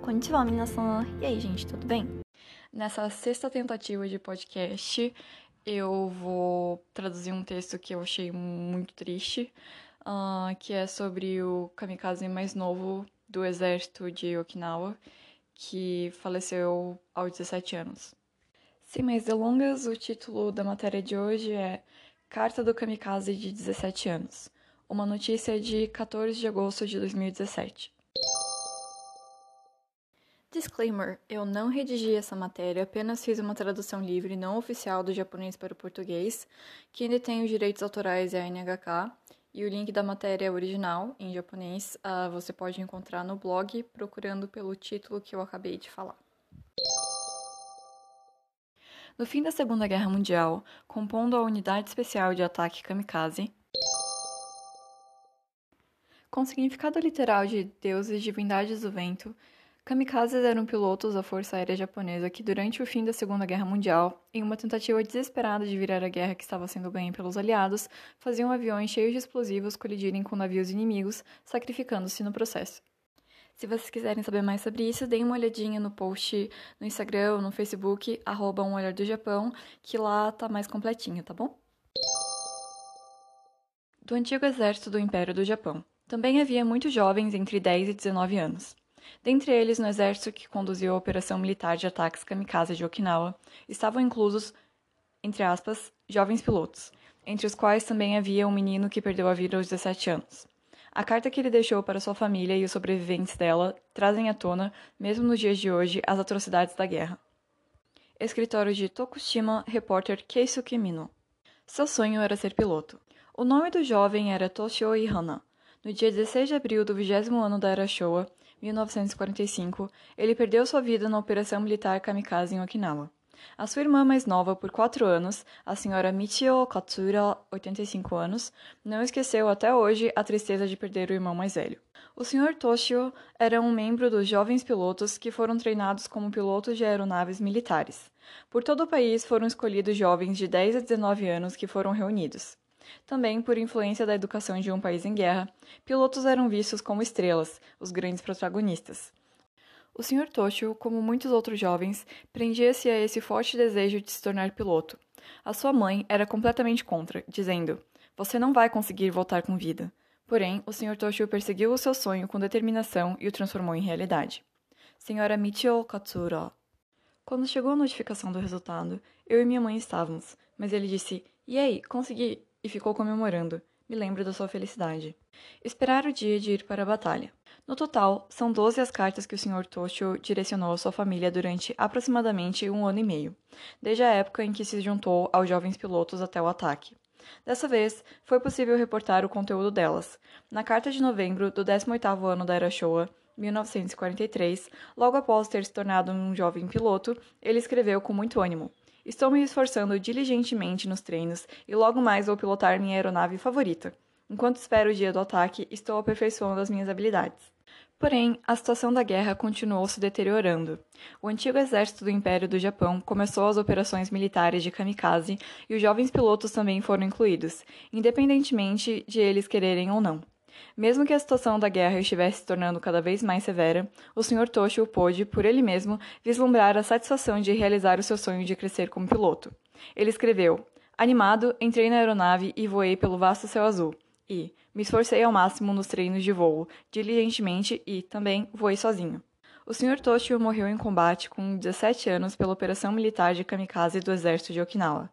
konnichiwa minasan. E aí, gente, tudo bem? Nessa sexta tentativa de podcast, eu vou traduzir um texto que eu achei muito triste, uh, que é sobre o kamikaze mais novo do exército de Okinawa, que faleceu aos 17 anos. Sem mais delongas, o título da matéria de hoje é Carta do Kamikaze de 17 anos. Uma notícia de 14 de agosto de 2017. Disclaimer: eu não redigi essa matéria, apenas fiz uma tradução livre não oficial do japonês para o português. Quem detém os direitos autorais é a NHK, e o link da matéria original, em japonês, uh, você pode encontrar no blog procurando pelo título que eu acabei de falar. No fim da Segunda Guerra Mundial, compondo a Unidade Especial de Ataque Kamikaze, com significado literal de deuses divindades do vento, Kamikazes eram pilotos da Força Aérea Japonesa que, durante o fim da Segunda Guerra Mundial, em uma tentativa desesperada de virar a guerra que estava sendo ganha pelos aliados, faziam aviões cheios de explosivos colidirem com navios inimigos, sacrificando-se no processo. Se vocês quiserem saber mais sobre isso, deem uma olhadinha no post no Instagram ou no Facebook, arroba um olhar do Japão, que lá tá mais completinho, tá bom? Do antigo exército do Império do Japão. Também havia muitos jovens entre 10 e 19 anos. Dentre eles, no exército que conduziu a operação militar de ataques kamikaze de Okinawa, estavam inclusos, entre aspas, jovens pilotos, entre os quais também havia um menino que perdeu a vida aos 17 anos. A carta que ele deixou para sua família e os sobreviventes dela trazem à tona, mesmo nos dias de hoje, as atrocidades da guerra. Escritório de Tokushima, repórter Keisuke Mino. Seu sonho era ser piloto. O nome do jovem era Toshio Ihana. No dia 16 de abril do 20 ano da Era Showa, 1945, ele perdeu sua vida na Operação Militar Kamikaze em Okinawa. A sua irmã mais nova, por quatro anos, a senhora Michio Katsura, 85 anos, não esqueceu até hoje a tristeza de perder o irmão mais velho. O Sr. Toshio era um membro dos jovens pilotos que foram treinados como pilotos de aeronaves militares. Por todo o país foram escolhidos jovens de 10 a 19 anos que foram reunidos. Também, por influência da educação de um país em guerra, pilotos eram vistos como estrelas, os grandes protagonistas. O Sr. Toshio, como muitos outros jovens, prendia-se a esse forte desejo de se tornar piloto. A sua mãe era completamente contra, dizendo: Você não vai conseguir voltar com vida. Porém, o Sr. Toshio perseguiu o seu sonho com determinação e o transformou em realidade. Senhora Michio Katsura. Quando chegou a notificação do resultado, eu e minha mãe estávamos, mas ele disse: E aí, consegui? E ficou comemorando. Me lembro da sua felicidade. Esperar o dia de ir para a batalha. No total, são 12 as cartas que o Sr. Toshio direcionou à sua família durante aproximadamente um ano e meio, desde a época em que se juntou aos jovens pilotos até o ataque. Dessa vez, foi possível reportar o conteúdo delas. Na carta de novembro do 18º ano da Era Showa, 1943, logo após ter se tornado um jovem piloto, ele escreveu com muito ânimo: Estou me esforçando diligentemente nos treinos e logo mais vou pilotar minha aeronave favorita. Enquanto espero o dia do ataque, estou aperfeiçoando as minhas habilidades. Porém, a situação da guerra continuou se deteriorando. O antigo exército do Império do Japão começou as operações militares de kamikaze e os jovens pilotos também foram incluídos, independentemente de eles quererem ou não. Mesmo que a situação da guerra estivesse se tornando cada vez mais severa, o Sr. Toshio pôde, por ele mesmo, vislumbrar a satisfação de realizar o seu sonho de crescer como piloto. Ele escreveu: Animado, entrei na aeronave e voei pelo vasto céu azul. E me esforcei ao máximo nos treinos de voo, diligentemente e, também, voei sozinho. O Sr. Toshio morreu em combate com 17 anos pela operação militar de kamikaze do exército de Okinawa.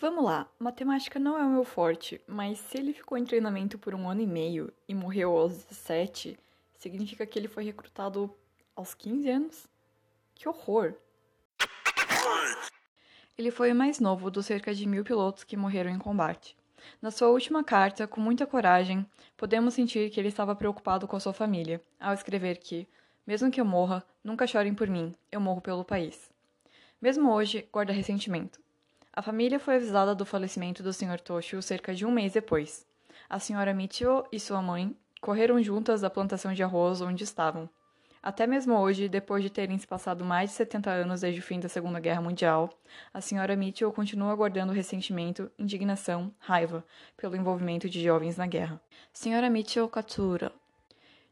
Vamos lá, matemática não é o meu forte, mas se ele ficou em treinamento por um ano e meio e morreu aos 17, significa que ele foi recrutado aos 15 anos? Que horror! Ele foi o mais novo dos cerca de mil pilotos que morreram em combate. Na sua última carta, com muita coragem, podemos sentir que ele estava preocupado com a sua família, ao escrever que, mesmo que eu morra, nunca chorem por mim, eu morro pelo país. Mesmo hoje, guarda ressentimento. A família foi avisada do falecimento do Sr. Toshio cerca de um mês depois. A Sra. Michio e sua mãe correram juntas da plantação de arroz onde estavam. Até mesmo hoje, depois de terem se passado mais de 70 anos desde o fim da Segunda Guerra Mundial, a Sra. Michio continua guardando ressentimento, indignação, raiva pelo envolvimento de jovens na guerra. Sra. Michio Katsura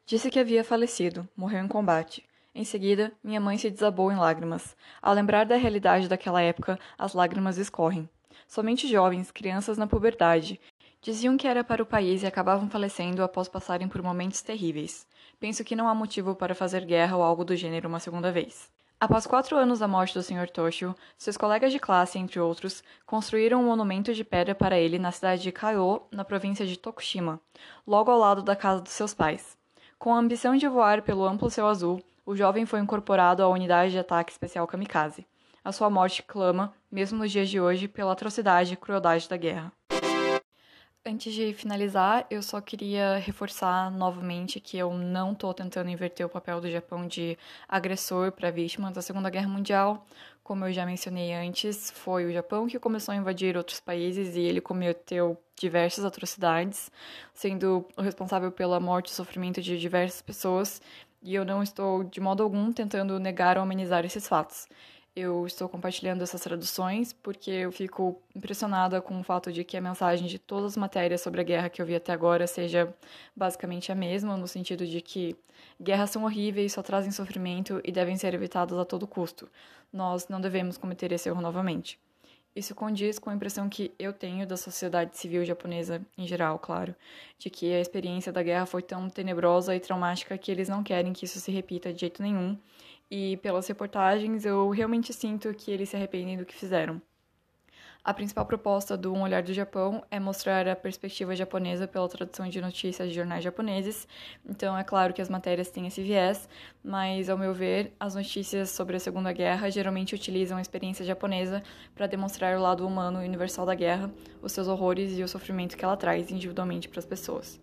Disse que havia falecido, morreu em combate. Em seguida, minha mãe se desabou em lágrimas. Ao lembrar da realidade daquela época, as lágrimas escorrem. Somente jovens, crianças na puberdade, diziam que era para o país e acabavam falecendo após passarem por momentos terríveis. Penso que não há motivo para fazer guerra ou algo do gênero uma segunda vez. Após quatro anos da morte do Sr. Toshio, seus colegas de classe, entre outros, construíram um monumento de pedra para ele na cidade de Kaiô, na província de Tokushima, logo ao lado da casa dos seus pais. Com a ambição de voar pelo amplo céu azul, o jovem foi incorporado à unidade de ataque especial Kamikaze. A sua morte clama, mesmo nos dias de hoje, pela atrocidade e crueldade da guerra. Antes de finalizar, eu só queria reforçar novamente que eu não estou tentando inverter o papel do Japão de agressor para vítima da Segunda Guerra Mundial. Como eu já mencionei antes, foi o Japão que começou a invadir outros países e ele cometeu diversas atrocidades, sendo o responsável pela morte e sofrimento de diversas pessoas, e eu não estou de modo algum tentando negar ou amenizar esses fatos. Eu estou compartilhando essas traduções porque eu fico impressionada com o fato de que a mensagem de todas as matérias sobre a guerra que eu vi até agora seja basicamente a mesma, no sentido de que guerras são horríveis, só trazem sofrimento e devem ser evitadas a todo custo. Nós não devemos cometer esse erro novamente. Isso condiz com a impressão que eu tenho da sociedade civil japonesa em geral, claro, de que a experiência da guerra foi tão tenebrosa e traumática que eles não querem que isso se repita de jeito nenhum. E pelas reportagens, eu realmente sinto que eles se arrependem do que fizeram. A principal proposta do Um Olhar do Japão é mostrar a perspectiva japonesa pela tradução de notícias de jornais japoneses. Então, é claro que as matérias têm esse viés, mas, ao meu ver, as notícias sobre a Segunda Guerra geralmente utilizam a experiência japonesa para demonstrar o lado humano e universal da guerra, os seus horrores e o sofrimento que ela traz individualmente para as pessoas.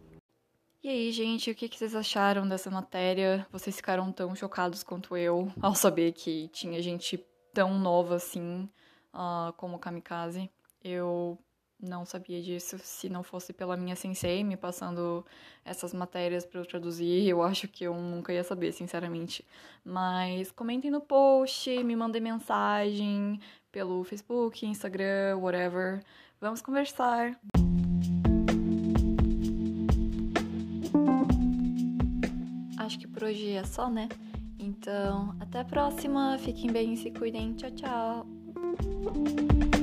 E aí, gente, o que vocês acharam dessa matéria? Vocês ficaram tão chocados quanto eu ao saber que tinha gente tão nova assim? Uh, como kamikaze. Eu não sabia disso se não fosse pela minha sensei me passando essas matérias para eu traduzir. Eu acho que eu nunca ia saber, sinceramente. Mas comentem no post, me mandem mensagem pelo Facebook, Instagram, whatever. Vamos conversar. Acho que por hoje é só, né? Então, até a próxima. Fiquem bem, se cuidem. Tchau, tchau. Thank you.